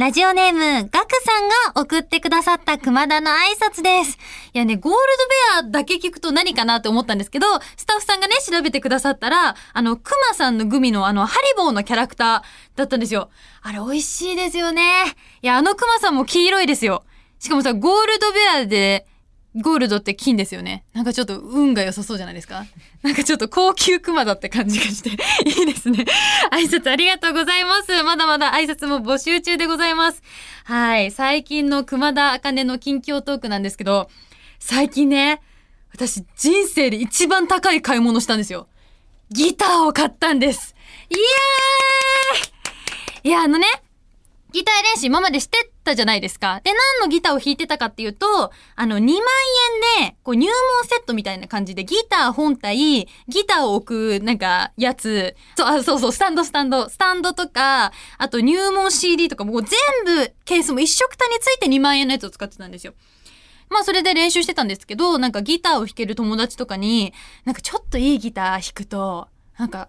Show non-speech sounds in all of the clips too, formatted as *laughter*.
ラジオネーム、ガクさんが送ってくださった熊田の挨拶です。いやね、ゴールドベアだけ聞くと何かなって思ったんですけど、スタッフさんがね、調べてくださったら、あの、熊さんのグミのあの、ハリボーのキャラクターだったんですよ。あれ美味しいですよね。いや、あの熊さんも黄色いですよ。しかもさ、ゴールドベアで、ゴールドって金ですよね。なんかちょっと運が良さそうじゃないですか *laughs* なんかちょっと高級クマだって感じがして *laughs* いいですね。*laughs* 挨拶ありがとうございます。まだまだ挨拶も募集中でございます。はい。最近の熊田茜の近況トークなんですけど、最近ね、私人生で一番高い買い物したんですよ。ギターを買ったんです。イエーイいや、あのね、ギター練習今までしてたじゃないですか。で、何のギターを弾いてたかっていうと、あの、2万円で、こう、入門セットみたいな感じで、ギター本体、ギターを置く、なんか、やつ、そう、あ、そうそう、スタンド、スタンド、スタンドとか、あと入門 CD とかもう全部、ケースも一色たについて2万円のやつを使ってたんですよ。まあそれで練習してたんですけど、なんかギターを弾ける友達とかに、なんかちょっといいギター弾くと、なんか、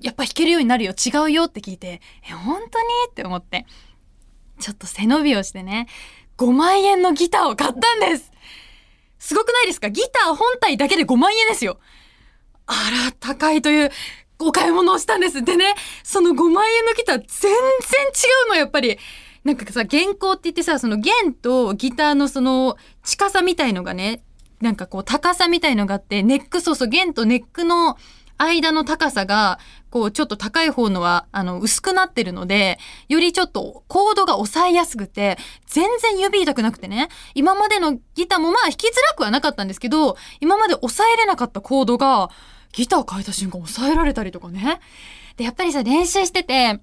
やっぱ弾けるようになるよ、違うよって聞いて、え、本当に？って思って。ちょっと背伸びをしてね、5万円のギターを買ったんですすごくないですか？ギター本体だけで5万円ですよあら、高いというお買い物をしたんです。でね、その5万円のギター全然違うの、やっぱり。なんかさ、弦高って言ってさ、その弦とギターのその近さみたいのがね、なんかこう高さみたいのがあって、ネック、そうそう、弦とネックの間の高さが、こう、ちょっと高い方のは、あの、薄くなってるので、よりちょっとコードが抑えやすくて、全然指痛くなくてね、今までのギターもまあ弾きづらくはなかったんですけど、今まで抑えれなかったコードが、ギター変えた瞬間抑えられたりとかね。で、やっぱりさ、練習してて、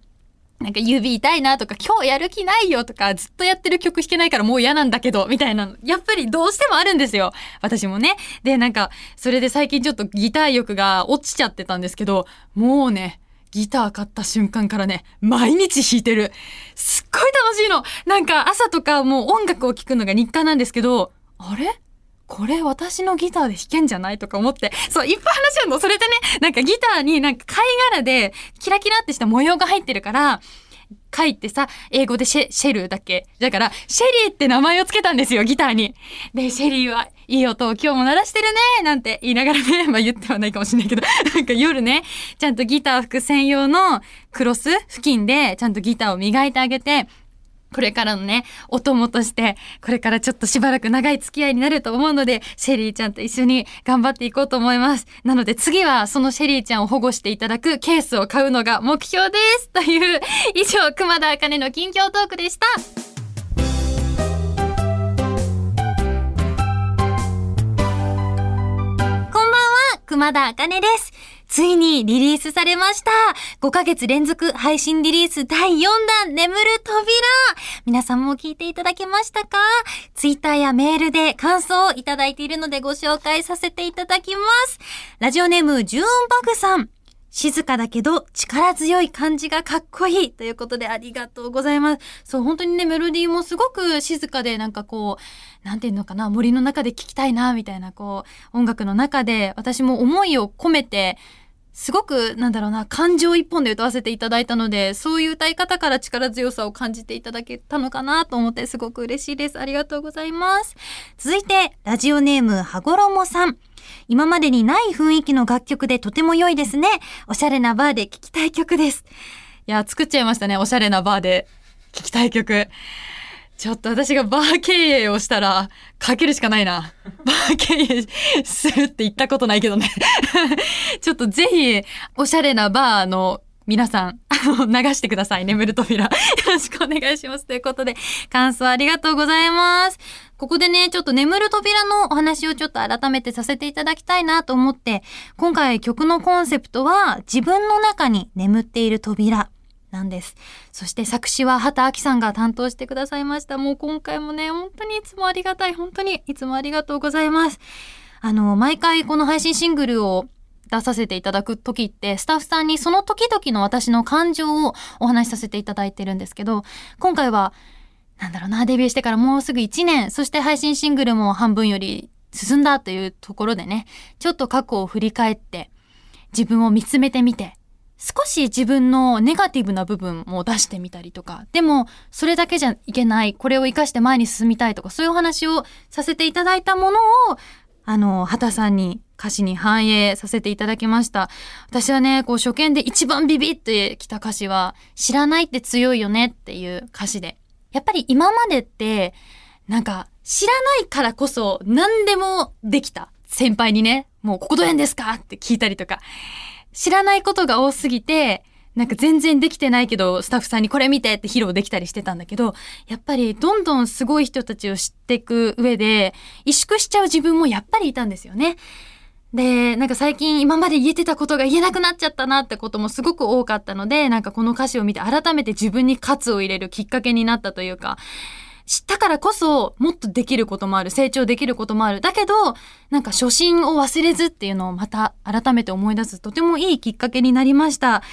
なんか指痛いなとか今日やる気ないよとかずっとやってる曲弾けないからもう嫌なんだけどみたいなの。やっぱりどうしてもあるんですよ。私もね。でなんかそれで最近ちょっとギター欲が落ちちゃってたんですけどもうねギター買った瞬間からね毎日弾いてる。すっごい楽しいの。なんか朝とかもう音楽を聴くのが日課なんですけどあれ？これ私のギターで弾けんじゃないとか思って。そう、いっぱい話あるの。それでね、なんかギターになんか貝殻でキラキラってした模様が入ってるから、貝ってさ、英語でシェシェルだっけ？だから、シェリーって名前をつけたんですよ、ギターに。で、シェリーはいい音を今日も鳴らしてるねなんて言いながらね、まあ言ってはないかもしれないけど、*laughs* なんか夜ね、ちゃんとギター吹く専用のクロス付近で、ちゃんとギターを磨いてあげて、これからのね、お供として、これからちょっとしばらく長い付き合いになると思うので、シェリーちゃんと一緒に頑張っていこうと思います。なので次はそのシェリーちゃんを保護していただくケースを買うのが目標です。という、以上、熊田茜の近況トークでした。こんばんは、熊田茜です。ついにリリースされました。5ヶ月連続配信リリース第4弾、眠る扉。皆さんも聞いていただけましたか？ツイッターやメールで感想をいただいているのでご紹介させていただきます。ラジオネーム、ジューンバグさん。静かだけど力強い感じがかっこいいということでありがとうございます。そう、本当にね、メロディーもすごく静かで、なんかこう、なんていうのかな、森の中で聴きたいな、みたいな、こう、音楽の中で私も思いを込めて、すごく、なんだろうな、感情一本で歌わせていただいたので、そういう歌い方から力強さを感じていただけたのかなと思って、すごく嬉しいです。ありがとうございます。続いて、ラジオネーム、はごろもさん。今までにない雰囲気の楽曲でとても良いですね。おしゃれなバーで聴きたい曲です。いや、作っちゃいましたね。おしゃれなバーで聴きたい曲。ちょっと私がバー経営をしたら、かけるしかないな。バー経営するって言ったことないけどね。*laughs* ちょっとぜひ、おしゃれなバーの皆さん、あの、流してください。眠る扉。よろしくお願いします。ということで、感想ありがとうございます。ここでね、ちょっと眠る扉のお話をちょっと改めてさせていただきたいなと思って、今回曲のコンセプトは、自分の中に眠っている扉。なんです。そして作詞は畑明さんが担当してくださいました。もう今回もね、本当にいつもありがたい。本当にいつもありがとうございます。あの、毎回この配信シングルを出させていただく時って、スタッフさんにその時々の私の感情をお話しさせていただいてるんですけど、今回は、なんだろうな、デビューしてからもうすぐ1年、そして配信シングルも半分より進んだというところでね、ちょっと過去を振り返って、自分を見つめてみて、少し自分のネガティブな部分も出してみたりとか、でも、それだけじゃいけない、これを活かして前に進みたいとか、そういうお話をさせていただいたものを、あの、畑さんに歌詞に反映させていただきました。私はね、こう初見で一番ビビってきた歌詞は、知らないって強いよねっていう歌詞で。やっぱり今までって、なんか、知らないからこそ何でもできた。先輩にね、もうここどうやんですかって聞いたりとか。知らないことが多すぎて、なんか全然できてないけど、スタッフさんにこれ見てって披露できたりしてたんだけど、やっぱりどんどんすごい人たちを知っていく上で、萎縮しちゃう自分もやっぱりいたんですよね。で、なんか最近今まで言えてたことが言えなくなっちゃったなってこともすごく多かったので、なんかこの歌詞を見て改めて自分に喝を入れるきっかけになったというか、知ったからこそもっとできることもある、成長できることもある。だけど、なんか初心を忘れずっていうのをまた改めて思い出すとてもいいきっかけになりました。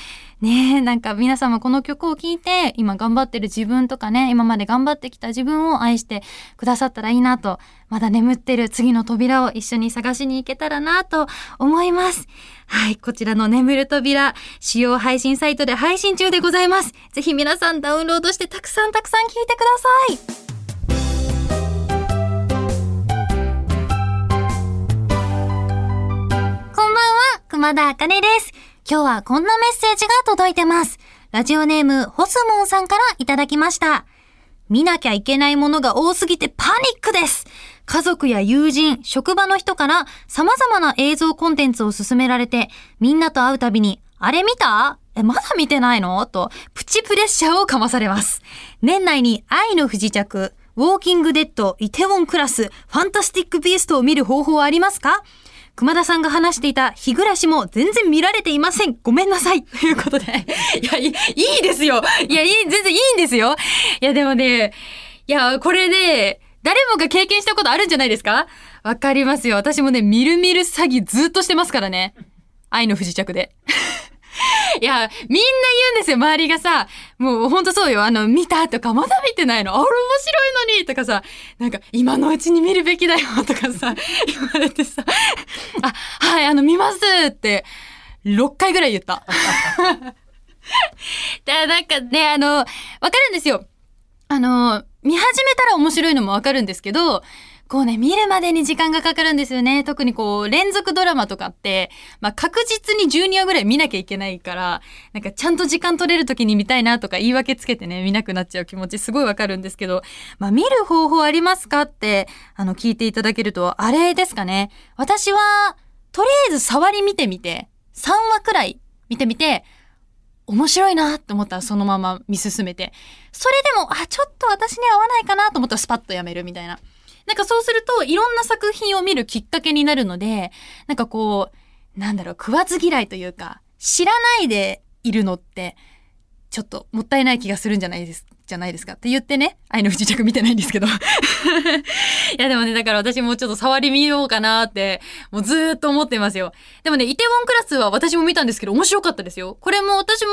ねえ、なんか皆様この曲を聴いて今頑張ってる自分とかね、今まで頑張ってきた自分を愛してくださったらいいなと、まだ眠ってる次の扉を一緒に探しに行けたらなと思います。はい、こちらの眠る扉、主要配信サイトで配信中でございます。ぜひ皆さんダウンロードしてたくさんたくさん聴いてください。熊田あかねです。今日はこんなメッセージが届いてます。ラジオネーム、ホスモンさんからいただきました。見なきゃいけないものが多すぎてパニックです家族や友人、職場の人から様々な映像コンテンツを勧められて、みんなと会うたびに、あれ見た？え、まだ見てないの？と、プチプレッシャーをかまされます。年内に愛の不時着、ウォーキングデッド、イテウォンクラス、ファンタスティックビーストを見る方法はありますか？熊田さんが話していた日暮らしも全然見られていません。ごめんなさい。*laughs* ということで。いや、いい、ですよ。いや、いい、全然いいんですよ。いや、でもね、いや、これね、誰もが経験したことあるんじゃないですか？わかりますよ。私もね、みるみる詐欺ずっとしてますからね。愛の不時着で。いや、みんな言うんですよ、周りがさ。もうほんとそうよ。あの、見たとか、まだ見てないのあれ面白いのにとかさ、なんか、今のうちに見るべきだよ *laughs* とかさ、言われてさ、あ、はい、あの、見ますって、6回ぐらい言った。*laughs* だなんかね、あの、わかるんですよ。あの、見始めたら面白いのもわかるんですけど、こうね、見るまでに時間がかかるんですよね。特にこう、連続ドラマとかって、まあ確実に12話ぐらい見なきゃいけないから、なんかちゃんと時間取れる時に見たいなとか言い訳つけてね、見なくなっちゃう気持ちすごいわかるんですけど、まあ見る方法ありますかって、あの、聞いていただけると、あれですかね。私は、とりあえず触り見てみて、3話くらい見てみて、面白いなって思ったらそのまま見進めて、それでも、あ、ちょっと私に合わないかなと思ったらスパッとやめるみたいな。なんかそうすると、いろんな作品を見るきっかけになるので、なんかこう、なんだろう、食わず嫌いというか、知らないでいるのって、ちょっともったいない気がするんじゃないです、じゃないですかって言ってね、愛の不時着見てないんですけど。*laughs* いやでもね、だから私もちょっと触り見ようかなって、もうずーっと思ってますよ。でもね、イテウォンクラスは私も見たんですけど、面白かったですよ。これも私も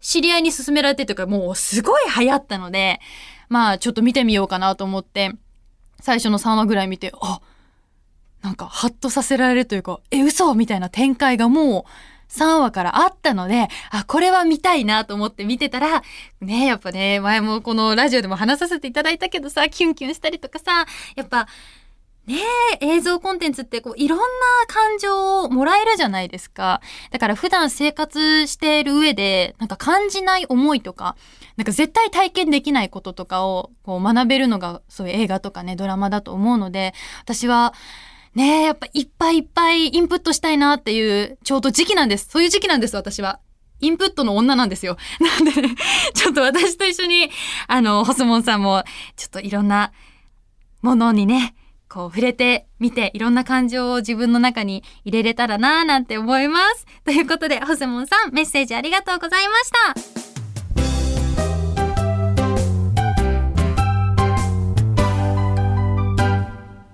知り合いに勧められてというか、もうすごい流行ったので、まあちょっと見てみようかなと思って、最初の3話ぐらい見て、あ、なんかハッとさせられるというか、え、嘘みたいな展開がもう3話からあったので、あ、これは見たいなと思って見てたら、ねやっぱね、前もこのラジオでも話させていただいたけどさ、キュンキュンしたりとかさ、やっぱ、ねえ、映像コンテンツってこういろんな感情をもらえるじゃないですか。だから普段生活している上で、なんか感じない思いとか、なんか絶対体験できないこととかをこう学べるのがそういう映画とかね、ドラマだと思うので、私は、ねえ、やっぱいっぱいいっぱいインプットしたいなっていうちょうど時期なんです。そういう時期なんです、私は。インプットの女なんですよ。*laughs* なんでね、ちょっと私と一緒に、あの、ホスモンさんも、ちょっといろんなものにね、こう触れてみていろんな感情を自分の中に入れれたらなぁなんて思います。ということで、ホセモンさんメッセージありがとうございました。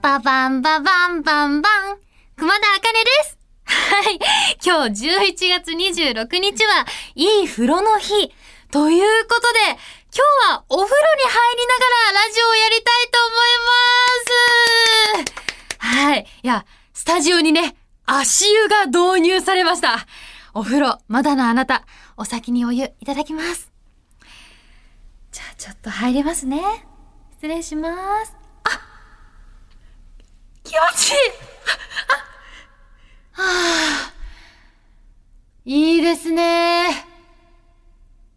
ババンババンバンバン。熊田あかねです。はい。今日11月26日は、いい風呂の日。ということで、今日はお風呂に入りながらラジオをやりたいと思います。はい。いや、スタジオにね、足湯が導入されました。お風呂、まだのあなた、お先にお湯いただきます。じゃあちょっと入りますね。失礼します。あ気持ちいいあ、はあ、いいですね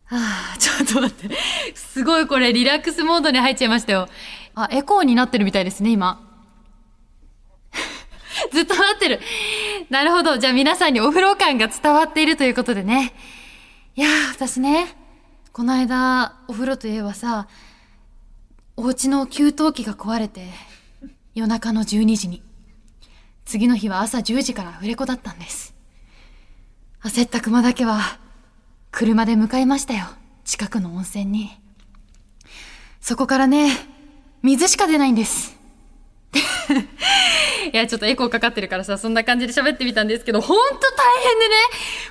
はあ、ちょっと待って。すごいこれリラックスモードに入っちゃいましたよ。あ、エコーになってるみたいですね、今。*laughs* ずっとなってる。なるほど。じゃあ皆さんにお風呂感が伝わっているということでね。いやー、私ね、この間、お風呂といえばさ、お家の給湯器が壊れて、夜中の12時に。次の日は朝10時からアフレコだったんです。焦った熊だけは、車で向かいましたよ。近くの温泉に。そこからね、水しか出ないんです。*laughs* いや、ちょっとエコーかかってるからさ、そんな感じで喋ってみたんですけど、ほんと大変でね、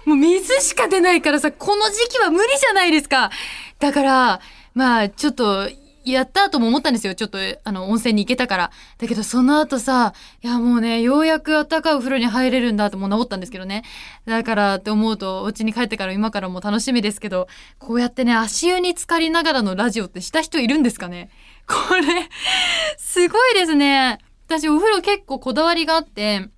もう水しか出ないからさ、この時期は無理じゃないですか。だから、まあ、ちょっと、やったとも思ったんですよ。ちょっと、あの、温泉に行けたから。だけど、その後さ、いや、もうね、ようやく暖かいお風呂に入れるんだってもう治ったんですけどね。だからって思うと、お家に帰ってから今からも楽しみですけど、こうやってね、足湯に浸かりながらのラジオってした人いるんですかね？これ、すごいですね。私、お風呂結構こだわりがあって、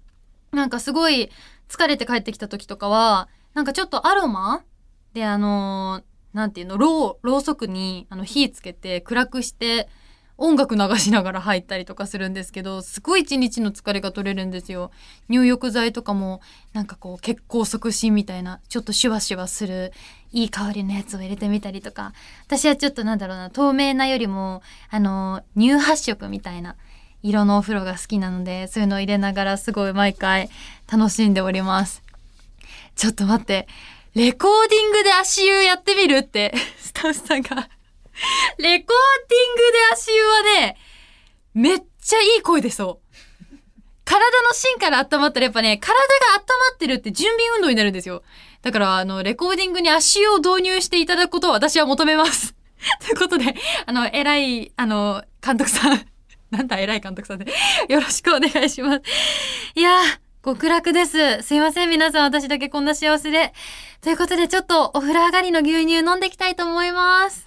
なんかすごい疲れて帰ってきた時とかは、なんかちょっとアロマで、あのーなんていうの、ろう、ろうそくにあの火つけて暗くして音楽流しながら入ったりとかするんですけど、すごい一日の疲れが取れるんですよ。入浴剤とかもなんかこう血行促進みたいな、ちょっとシュワシュワするいい香りのやつを入れてみたりとか、私はちょっとなんだろうな、透明なよりも、あの、乳発色みたいな色のお風呂が好きなので、そういうのを入れながらすごい毎回楽しんでおります。ちょっと待って。レコーディングで足湯やってみるって、*laughs* スタッフさんが。レコーディングで足湯はね、めっちゃいい声でそう。体の芯から温まったらやっぱね、体が温まってるって準備運動になるんですよ。だから、あの、レコーディングに足湯を導入していただくことを私は求めます。*laughs* ということで、あの、偉い、あの、監督さん。*laughs* なんだ、偉い監督さんで。よろしくお願いします。いやー、極楽です。すいません、皆さん。私だけこんな幸せで。ということで、ちょっとお風呂上がりの牛乳飲んでいきたいと思います。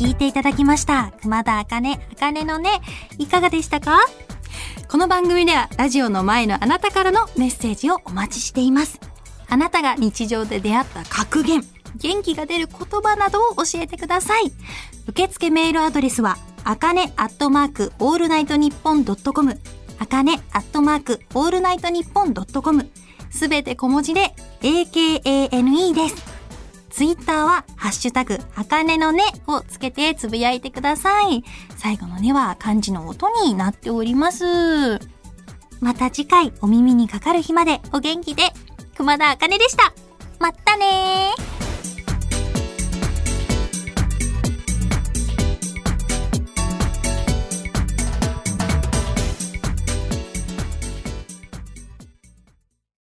聞いていただきました。熊田あかね、あかねのね、いかがでしたか？この番組ではラジオの前のあなたからのメッセージをお待ちしています。あなたが日常で出会った格言、元気が出る言葉などを教えてください。受付メールアドレスは、あかねアットマークオールナイトニッポンドットコム、あかねアットマークオールナイトニッポンドットコム、すべて小文字で AKANE です。ツイッターは、ハッシュタグ、あかねのねをつけてつぶやいてください。最後のねは漢字の音になっております。また次回お耳にかかる日までお元気で、熊田あかねでした。まったねー。